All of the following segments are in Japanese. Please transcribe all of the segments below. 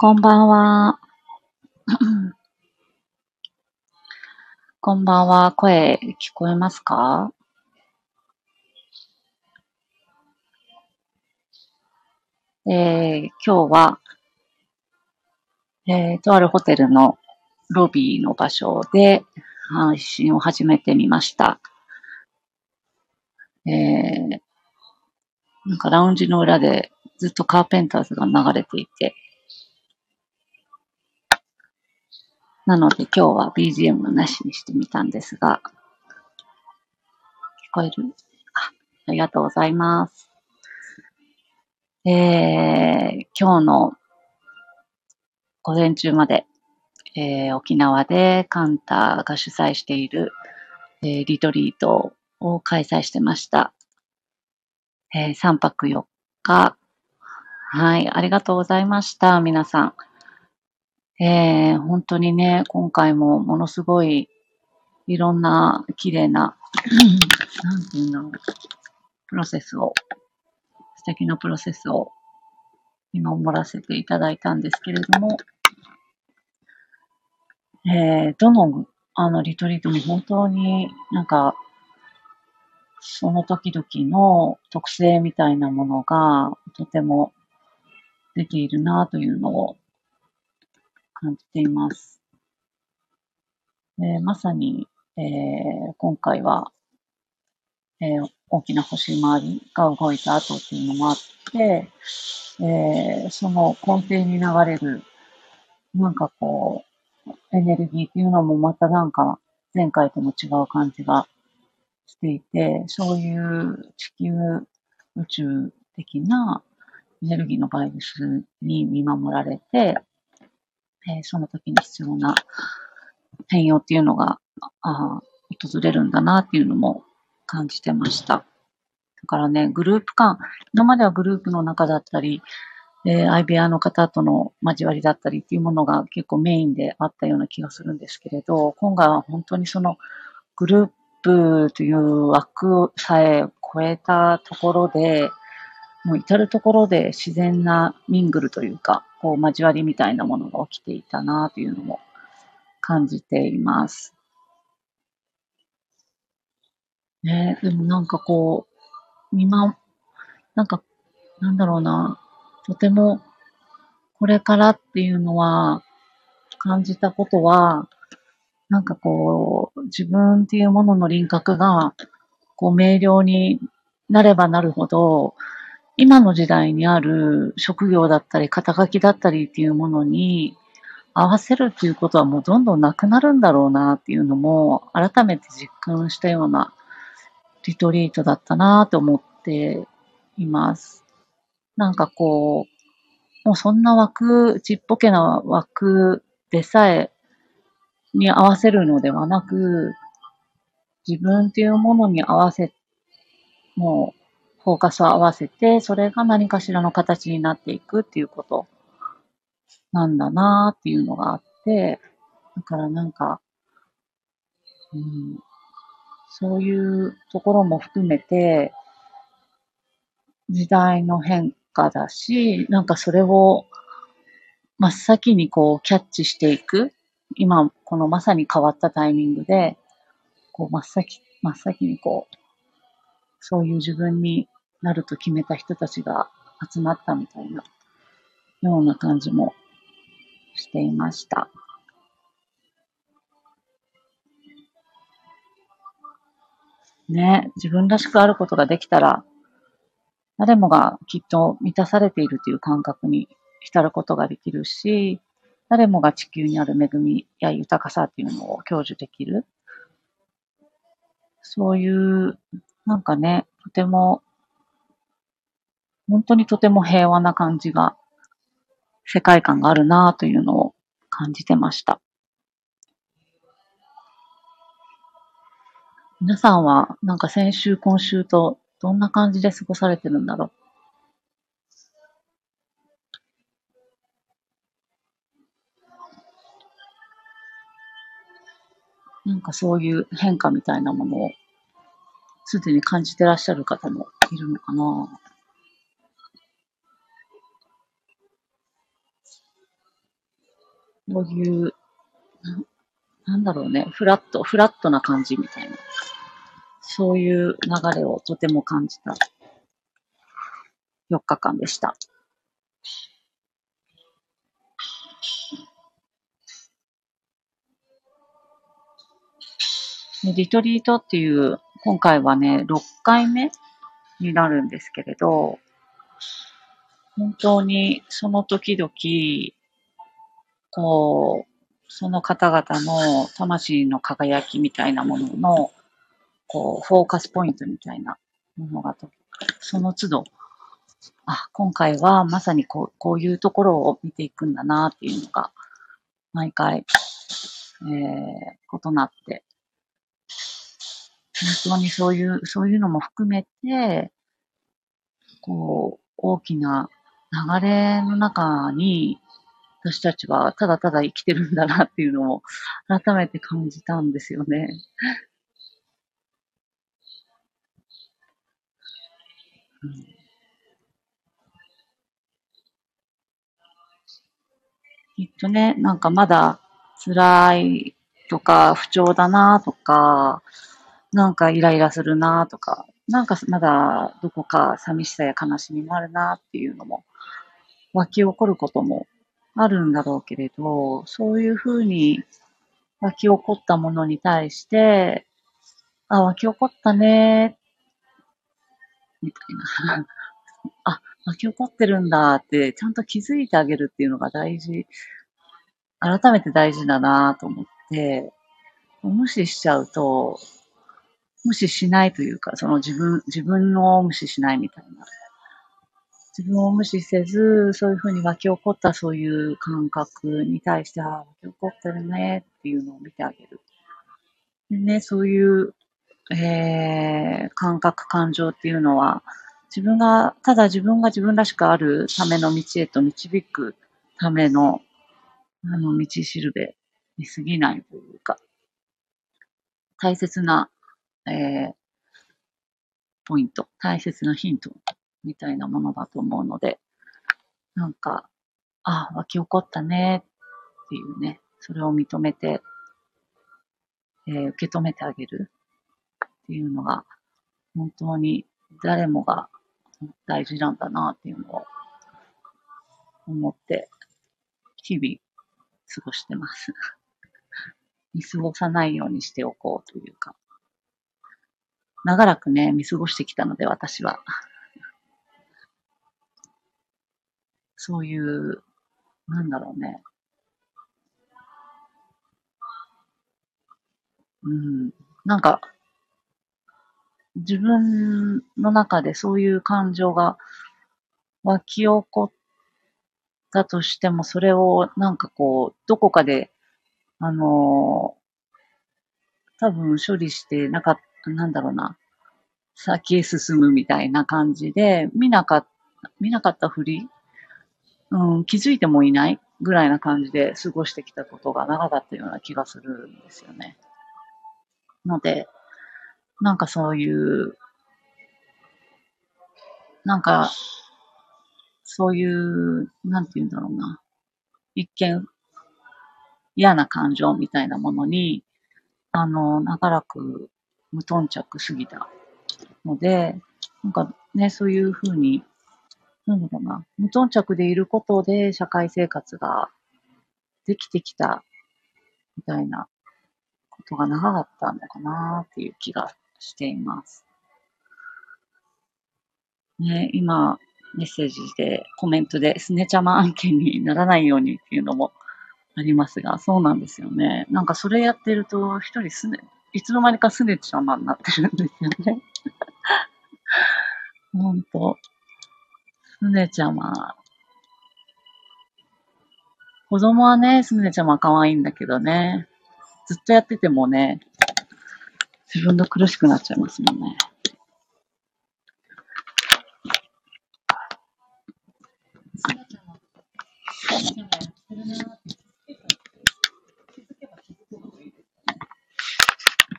こんばんは。こんばんは。声聞こえますか？えー、今日は、えー、とあるホテルのロビーの場所で配信を始めてみました。えー、なんかラウンジの裏でずっとカーペンターズが流れていて、なので今日は BGM なしにしてみたんですが、聞こえる？あありがとうございます。えー、今日の午前中まで、えー、沖縄でカンタが主催している、えー、リトリートを開催してました。えー、3泊4日。はい、ありがとうございました、皆さん。えー、本当にね、今回もものすごいいろんな綺麗な、なんていうんだろう、プロセスを、素敵なプロセスを見守らせていただいたんですけれども、えー、どの、あの、リトリートも本当になんか、その時々の特性みたいなものがとても出ているなというのを感じています。でまさに、えー、今回は、えー、大きな星回りが動いた後っていうのもあって、えー、その根底に流れる、なんかこう、エネルギーっていうのもまたなんか前回とも違う感じがしていて、そういう地球宇宙的なエネルギーのバイブスに見守られて、えー、その時に必要な変容っていうのが、あ訪れるんだなっていうのも感じてました。だからね、グループ間、今まではグループの中だったり、えー、IBR の方との交わりだったりっていうものが結構メインであったような気がするんですけれど、今回は本当にそのグループという枠さえ超えたところで、もう至るところで自然なミングルというか、こう交わりみたいなものが起きていたなというのも感じています。ねでもなんかこう、見ま、なんか、なんだろうな、とてもこれからっていうのは感じたことは、なんかこう、自分っていうものの輪郭が、こう明瞭になればなるほど、今の時代にある職業だったり、肩書きだったりっていうものに合わせるっていうことはもうどんどんなくなるんだろうなっていうのも改めて実感したようなリトリートだったなと思っています。なんかこう、もうそんな枠、ちっぽけな枠でさえに合わせるのではなく、自分っていうものに合わせ、もうフォーカスを合わせて、それが何かしらの形になっていくっていうことなんだなっていうのがあって、だからなんか、うん、そういうところも含めて、時代の変化だし、なんかそれを真っ先にこうキャッチしていく。今、このまさに変わったタイミングで、こう真っ先、真っ先にこう、そういう自分になると決めた人たちが集まったみたいなような感じもしていました。ね、自分らしくあることができたら、誰もがきっと満たされているという感覚に浸ることができるし、誰もが地球にある恵みや豊かさっていうのを享受できる。そういう、なんかね、とても本当にとても平和な感じが、世界観があるなというのを感じてました。皆さんはなんか先週、今週とどんな感じで過ごされてるんだろう？なんかそういう変化みたいなものをすでに感じてらっしゃる方もいるのかなこういう、ななんだろうね、フラット、フラットな感じみたいな。そういう流れをとても感じた4日間でした。リトリートっていう、今回はね、6回目になるんですけれど、本当にその時々、こう、その方々の魂の輝きみたいなものの、こう、フォーカスポイントみたいなものが、その都度、あ、今回はまさにこうこういうところを見ていくんだなっていうのが、毎回、えー、異なって、本当にそういう、そういうのも含めて、こう、大きな流れの中に、私たちはただただ生きてるんだなっていうのを改めて感じたんですよね。うんきっとね、なんかまだ辛いとか不調だなとか、なんかイライラするなとか、なんかまだどこか寂しさや悲しみもあるなっていうのも湧き起こることもあるんだろうけれど、そういうふうに湧き起こったものに対して、あ、湧き起こったね、みたいな。あ、湧き起こってるんだって、ちゃんと気づいてあげるっていうのが大事、改めて大事だなと思って、無視しちゃうと、無視しないというか、その自分、自分を無視しないみたいな。自分を無視せず、そういうふうに湧き起こったそういう感覚に対して、ああ、湧き起こってるねっていうのを見てあげる。でね、そういう、えー、感覚、感情っていうのは、自分が、ただ自分が自分らしくあるための道へと導くための、あの、道しるべに過ぎないというか、大切な、えー、ポイント、大切なヒントみたいなものだと思うので、なんか、あ、湧き起こったねっていうね、それを認めて、えー受け止めてあげるっていうのが、本当に誰もが大事なんだなっていうのを思って、日々過ごしてます。見過ごさないようにしておこうというか、長らくね、見過ごしてきたので、私は。そういう、なんだろうね。うん。なんか、自分の中でそういう感情が湧き起こったとしても、それをなんかこう、どこかで、あのー多分処理してなかった、なんだろうな、先へ進むみたいな感じで、見なかった、見なかったふりうん、気づいてもいないぐらいな感じで過ごしてきたことが長かったような気がするんですよね。ので、なんかそういう、なんか、そういう、なんて言うんだろうな。一見嫌な感情みたいなものに、あの、長らく無頓着すぎたので、なんかね、そういうふうに、なんだろうな、無頓着でいることで社会生活ができてきたみたいなことが長かったのかなっていう気がしています。ね、今、メッセージで、コメントで、スネちゃま案件にならないようにっていうのもありますが、そうなんですよね。なんかそれやってると、一人すね、いつの間にかスネちゃまになってるんですよね。ほんと。スネちゃま。子供はね、スネちゃま可愛いんだけどね。ずっとやっててもね、自分が苦しくなっちゃいますもんね。気づけば気づく。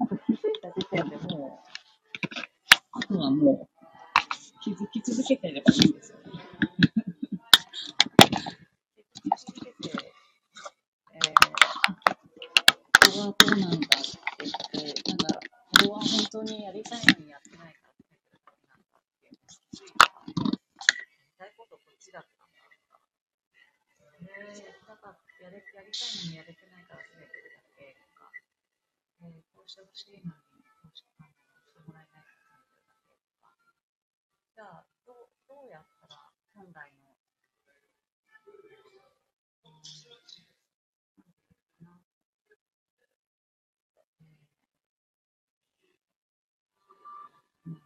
あと気づいた時点でもう、あとはもう、気づき続けてればいいんですよね。気づき続けて、えはどうなんだって言って、なんか、これは本当にやりたいのにやってないからって言ってるなんだっていうのをついてやりたいことこっちだったんだとか。えー、だからやれやりたいのにやれてないからすねてるだけとか、えー、こうしてほしいのにこうしあのしてもらえないからすねてるだけとか。じゃあ、どうどうやったら本来の、うん、なんていうのかな、えーうん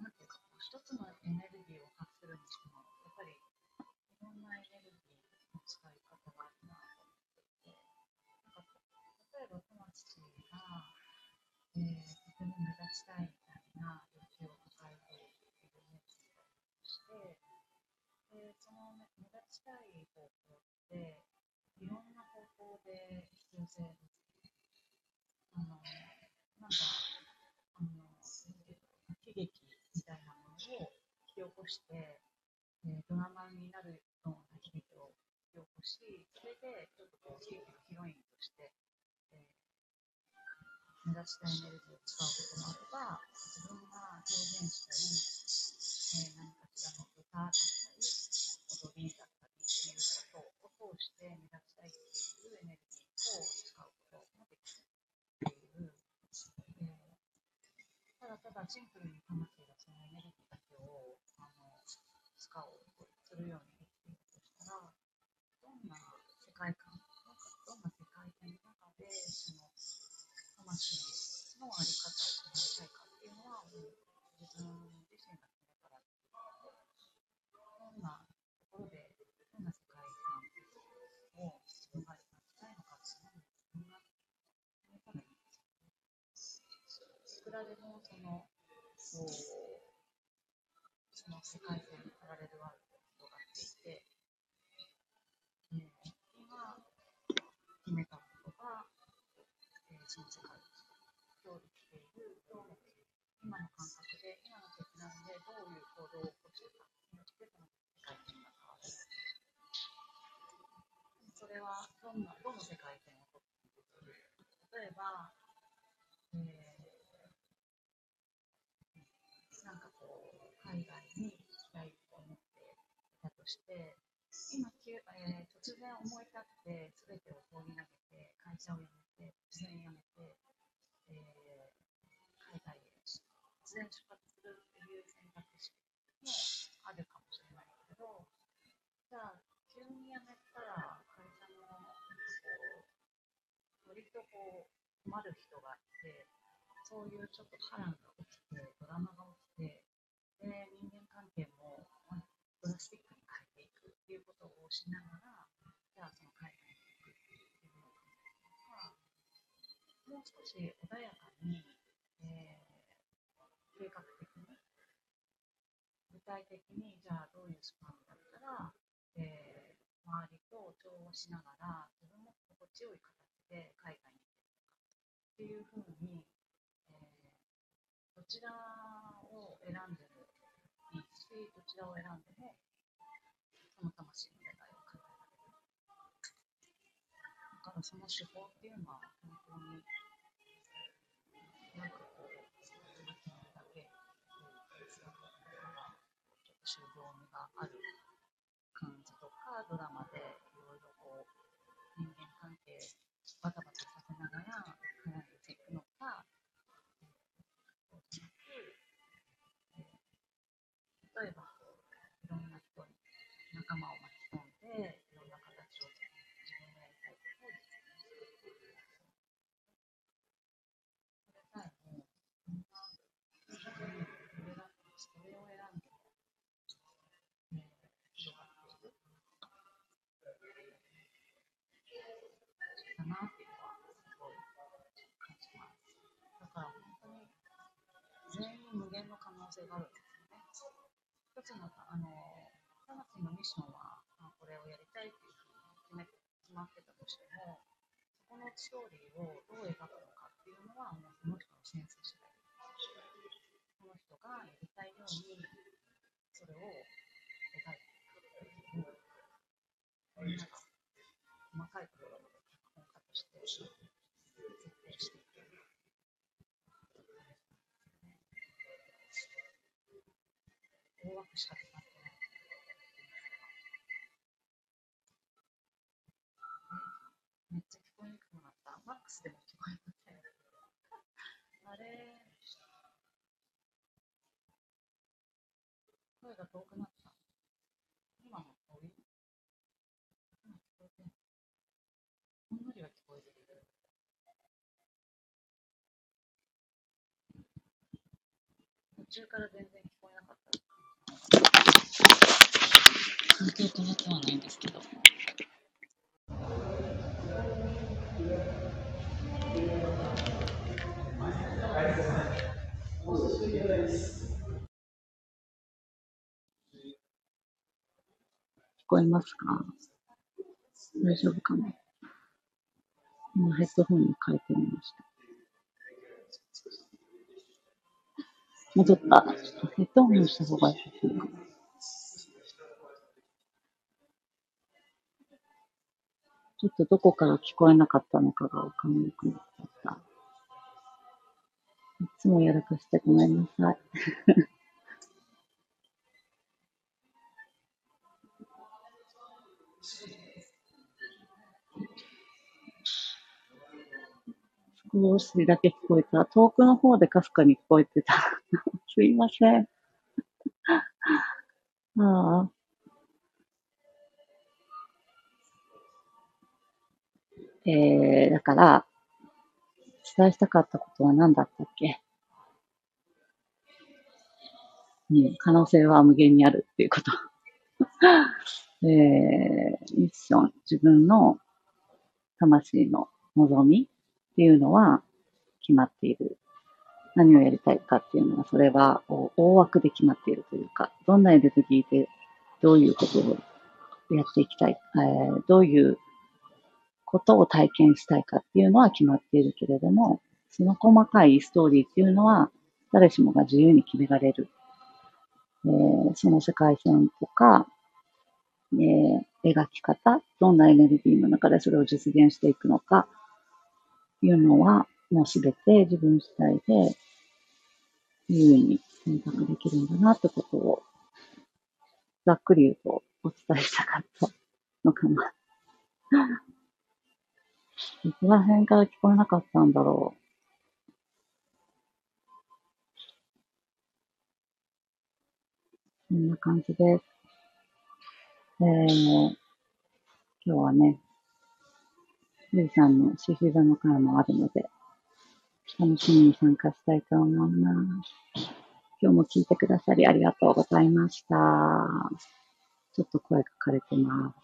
なんていうか、こう一つのエネルギーを発するにしても、やっぱりいろんなエネルギーの使い方があるなと思っていて、なんかこう例えば友達が、えー、とも目立ちたいみたいな欲求を抱えているイメージだとして、でその目目立ちたい方法っていろんな方法で必要性あのなんかあの喜劇みたいなものを引き起こして、えードラマになるような悲劇を引き起こし、それでちょっとこう悲劇のヒロインとして、目指したいエネルギーを使うこともあれば、自分が表現したり、えー何かしらの歌とかくらでもその、こう、その世界線にパラレルワールドが広がっていて、えー今決めたことが、えーその世界今日生きている、今日の今の感覚で、今の決断でどういう行動を起こしていくかによって、その世界線が変わる。それはどんな、どの世界線をとっても例えば、えーなんかこう、海外に行きたいと思っていたとして、今、急えー突然思い立って、すべてを放り投げて、会社を辞めて、突然辞めて、えー海外へ突然出発するっていう選択肢もあるかもしれないけど、じゃあ、急に辞めたら、会社の、なんかこう、割とこう、困る人がいて、そういうちょっと波乱が起きて、ドラマが起きて、で、人間関係もまあドラスティックに変えていくっていうことをしながら、じゃあその海外に行くっていうのを考えたのが、もう少し穏やかに、えー計画的に、具体的に、じゃあどういうスパンだったら、えー周りと調和しながら、自分も心地よい形で海外に行けるのかっていうふうに、えーどちらを選んでもいいし、どちらを選んでも、その魂の願いを叶えられる。だその手法っていうのは、本当に、なんかこう、自分だけ、こう、ちょっと修行味がある感じとか、ドラマでいろいろこう、人間関係バタバタさせながら絡めていくのか、えーそうじゃなく、えー例えばこう、いろんな人に仲間を巻き込んで、いろんな形を自分のやりたいことを実現していく。それさえも、みんな、自分にこれが、それを選んで、えー広がっていく。だなっていうのはすごい感じます。だから本当に全員無限の可能性があるんですよね。一つのあの魂のミッションは、まあ、これをやりたいっていうふうに決め決まってたとしても、そこのストーリーをどう描くのかっていうのはもうその人のセンス次第。この人がやりたいようにそれを描いていくっていう、なんか細かいところまで脚本家として大枠しか使ってない。めっちゃ聞こえにくくなった。マックスでも聞こえません。あれ声が遠くなった。今の遠い今聞こえてんほんのりは聞こえてる。途中から全然聞こえなかった。環境止まってはないんですけど。聞こえますか？大丈夫かな？今ヘッドホンに変えてみました。戻った。ヘッドホンした方がいいかな。ちょっとどこから聞こえなかったのかがわかんなくなっちゃった。いつもやらかしてごめんなさい。少しだけ聞こえた。遠くの方でかすかに聞こえてた。すいません。ああ。えー、だから、伝えしたかったことは何だったっけ？うん、可能性は無限にあるっていうこと。えー、ミッション、自分の魂の望みっていうのは決まっている。何をやりたいかっていうのは、それは大枠で決まっているというか、どんなエネルギーでどういうことをやっていきたい、えー、どういうことを体験したいかっていうのは決まっているけれども、その細かいストーリーっていうのは誰しもが自由に決められる。えー、その世界線とか、えー、描き方、どんなエネルギーの中でそれを実現していくのか、いうのは、もうすべて自分次第で自由に選択できるんだなってことを、ざっくり言うとお伝えしたかったのかな。どこら辺から聞こえなかったんだろう。こんな感じです。えー、今日はね、ゆいさんの獅子座の会もあるので、楽しみに参加したいと思います。今日も聞いてくださりありがとうございました。ちょっと声が枯れてます。あ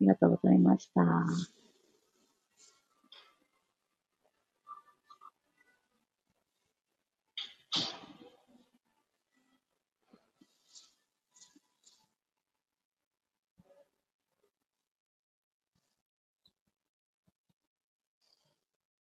りがとうございました。